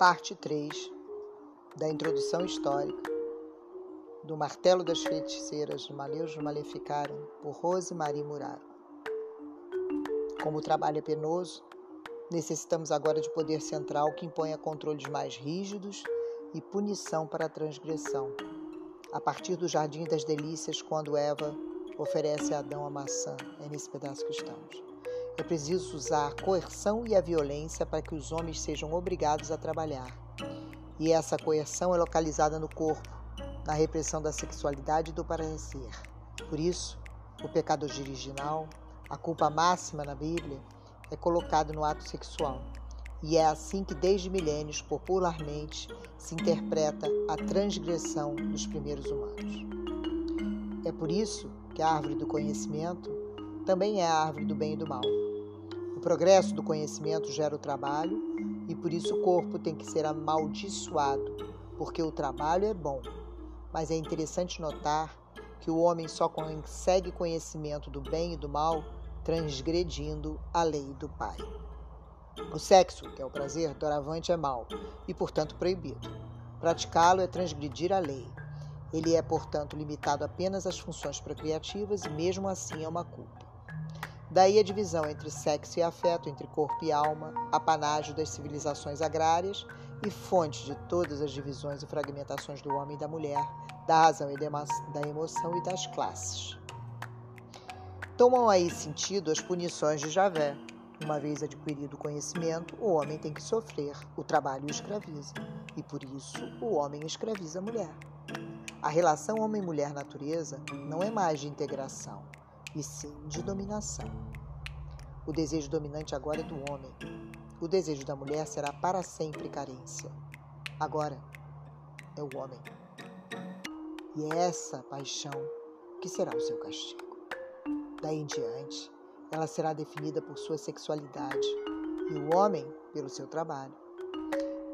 Parte 3 da introdução histórica do Martelo das Feiticeiras de Maleus Maleficaram, por Rose Marie Muraro. Como o trabalho é penoso, necessitamos agora de poder central que imponha controles mais rígidos e punição para a transgressão. A partir do Jardim das Delícias, quando Eva oferece a Adão a maçã, é nesse pedaço que estamos. É preciso usar a coerção e a violência para que os homens sejam obrigados a trabalhar. E essa coerção é localizada no corpo, na repressão da sexualidade e do parecer. Por isso, o pecado original, a culpa máxima na Bíblia, é colocado no ato sexual. E é assim que, desde milênios, popularmente, se interpreta a transgressão dos primeiros humanos. É por isso que a árvore do conhecimento também é a árvore do bem e do mal. O progresso do conhecimento gera o trabalho e por isso o corpo tem que ser amaldiçoado, porque o trabalho é bom. Mas é interessante notar que o homem só consegue conhecimento do bem e do mal transgredindo a lei do Pai. O sexo, que é o prazer, doravante é mal e, portanto, proibido. Praticá-lo é transgredir a lei. Ele é, portanto, limitado apenas às funções procriativas e, mesmo assim, é uma culpa. Daí a divisão entre sexo e afeto, entre corpo e alma, apanágio das civilizações agrárias e fonte de todas as divisões e fragmentações do homem e da mulher, da razão e da emoção e das classes. Tomam aí sentido as punições de Javé. Uma vez adquirido o conhecimento, o homem tem que sofrer, o trabalho o escraviza, e por isso o homem escraviza a mulher. A relação homem-mulher natureza não é mais de integração, e sim de dominação. O desejo dominante agora é do homem. O desejo da mulher será para sempre carência. Agora é o homem. E é essa paixão que será o seu castigo. Daí em diante, ela será definida por sua sexualidade e o homem pelo seu trabalho.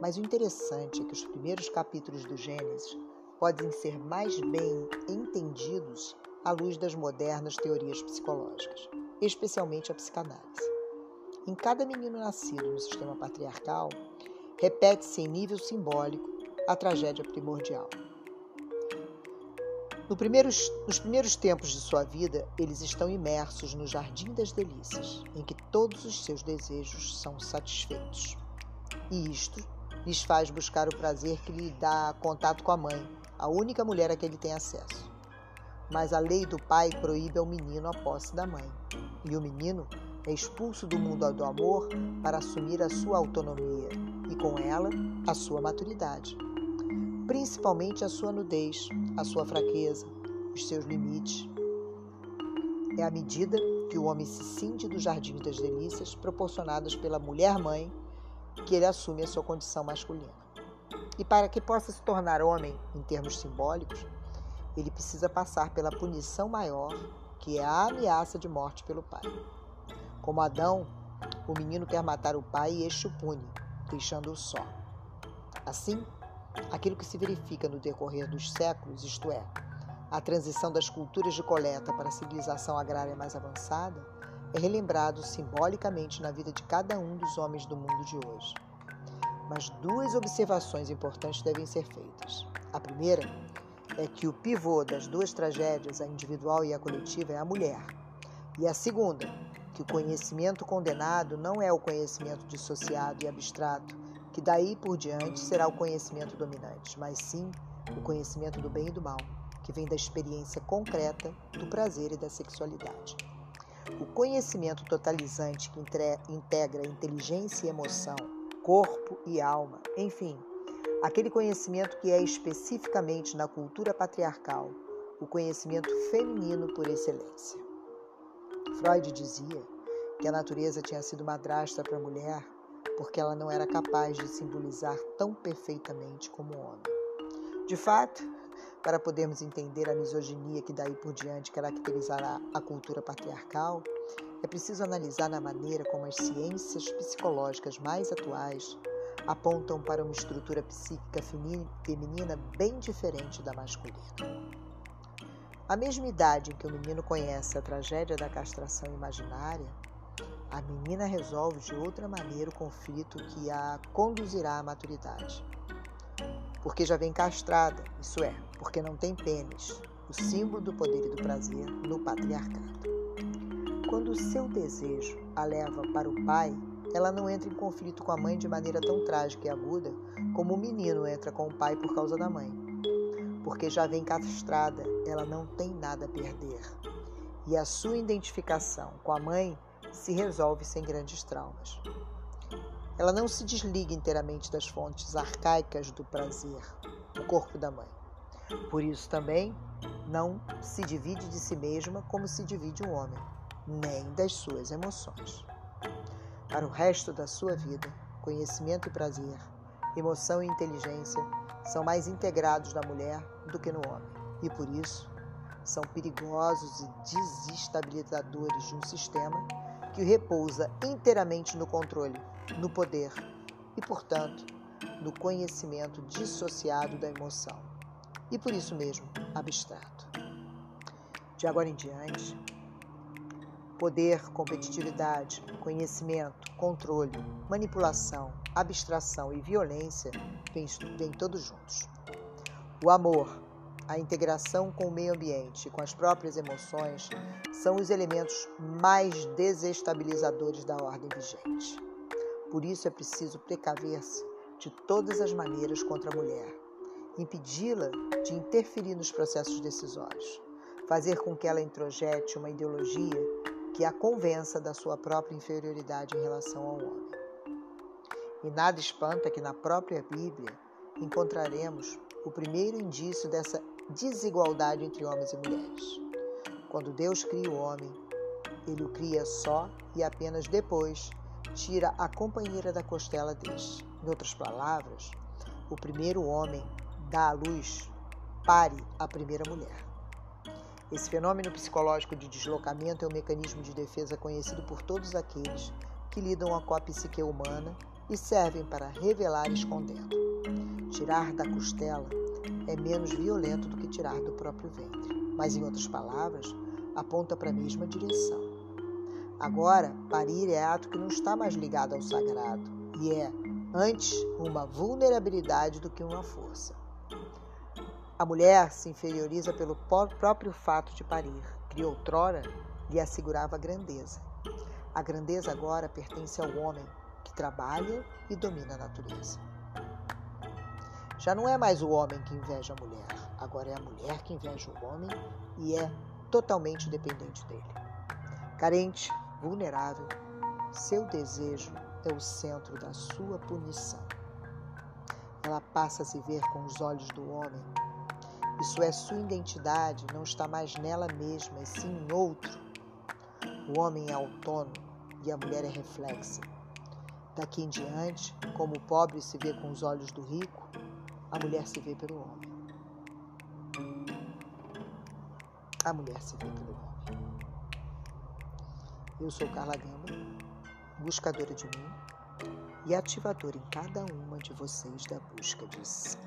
Mas o interessante é que os primeiros capítulos do Gênesis podem ser mais bem entendidos à luz das modernas teorias psicológicas, especialmente a psicanálise. Em cada menino nascido no sistema patriarcal, repete-se em nível simbólico a tragédia primordial. No primeiros, nos primeiros tempos de sua vida, eles estão imersos no jardim das delícias, em que todos os seus desejos são satisfeitos. E isto lhes faz buscar o prazer que lhe dá contato com a mãe, a única mulher a que ele tem acesso mas a lei do pai proíbe ao menino a posse da mãe. E o menino é expulso do mundo do amor para assumir a sua autonomia e, com ela, a sua maturidade. Principalmente a sua nudez, a sua fraqueza, os seus limites. É à medida que o homem se cinde do jardim das delícias proporcionadas pela mulher-mãe que ele assume a sua condição masculina. E para que possa se tornar homem em termos simbólicos, ele precisa passar pela punição maior, que é a ameaça de morte pelo pai. Como Adão, o menino quer matar o pai e este o pune, deixando-o só. Assim, aquilo que se verifica no decorrer dos séculos, isto é, a transição das culturas de coleta para a civilização agrária mais avançada, é relembrado simbolicamente na vida de cada um dos homens do mundo de hoje. Mas duas observações importantes devem ser feitas. A primeira é que o pivô das duas tragédias, a individual e a coletiva, é a mulher. E a segunda, que o conhecimento condenado não é o conhecimento dissociado e abstrato, que daí por diante será o conhecimento dominante, mas sim o conhecimento do bem e do mal, que vem da experiência concreta do prazer e da sexualidade. O conhecimento totalizante que integra inteligência e emoção, corpo e alma, enfim, aquele conhecimento que é especificamente na cultura patriarcal, o conhecimento feminino por excelência. Freud dizia que a natureza tinha sido madrasta para a mulher porque ela não era capaz de simbolizar tão perfeitamente como o homem. De fato, para podermos entender a misoginia que daí por diante caracterizará a cultura patriarcal, é preciso analisar na maneira como as ciências psicológicas mais atuais apontam para uma estrutura psíquica feminina bem diferente da masculina. A mesma idade em que o menino conhece a tragédia da castração imaginária, a menina resolve de outra maneira o conflito que a conduzirá à maturidade. Porque já vem castrada, isso é, porque não tem pênis, o símbolo do poder e do prazer no patriarcado. Quando o seu desejo a leva para o pai, ela não entra em conflito com a mãe de maneira tão trágica e aguda como o menino entra com o pai por causa da mãe. Porque já vem castrada, ela não tem nada a perder. E a sua identificação com a mãe se resolve sem grandes traumas. Ela não se desliga inteiramente das fontes arcaicas do prazer, o corpo da mãe. Por isso também não se divide de si mesma como se divide um homem, nem das suas emoções. Para o resto da sua vida, conhecimento e prazer, emoção e inteligência são mais integrados na mulher do que no homem, e por isso são perigosos e desestabilizadores de um sistema que repousa inteiramente no controle, no poder e, portanto, no conhecimento dissociado da emoção, e por isso mesmo abstrato. De agora em diante, Poder, competitividade, conhecimento, controle, manipulação, abstração e violência vêm, vêm todos juntos. O amor, a integração com o meio ambiente e com as próprias emoções são os elementos mais desestabilizadores da ordem vigente. Por isso é preciso precaver-se de todas as maneiras contra a mulher, impedi-la de interferir nos processos decisórios, fazer com que ela introjete uma ideologia que a convença da sua própria inferioridade em relação ao homem. E nada espanta que na própria Bíblia encontraremos o primeiro indício dessa desigualdade entre homens e mulheres. Quando Deus cria o homem, ele o cria só e apenas depois tira a companheira da costela deste. Em outras palavras, o primeiro homem dá à luz, pare a primeira mulher. Esse fenômeno psicológico de deslocamento é um mecanismo de defesa conhecido por todos aqueles que lidam com a psique humana e servem para revelar escondendo. Tirar da costela é menos violento do que tirar do próprio ventre, mas, em outras palavras, aponta para a mesma direção. Agora, parir é ato que não está mais ligado ao sagrado e é, antes, uma vulnerabilidade do que uma força. A mulher se inferioriza pelo próprio fato de parir, que outrora lhe assegurava grandeza. A grandeza agora pertence ao homem, que trabalha e domina a natureza. Já não é mais o homem que inveja a mulher, agora é a mulher que inveja o homem e é totalmente dependente dele. Carente, vulnerável, seu desejo é o centro da sua punição. Ela passa a se ver com os olhos do homem isso é, sua identidade não está mais nela mesma, e sim em outro. O homem é autônomo e a mulher é reflexa. Daqui em diante, como o pobre se vê com os olhos do rico, a mulher se vê pelo homem. A mulher se vê pelo homem. Eu sou Carla Gama, buscadora de mim e ativadora em cada uma de vocês da busca de si.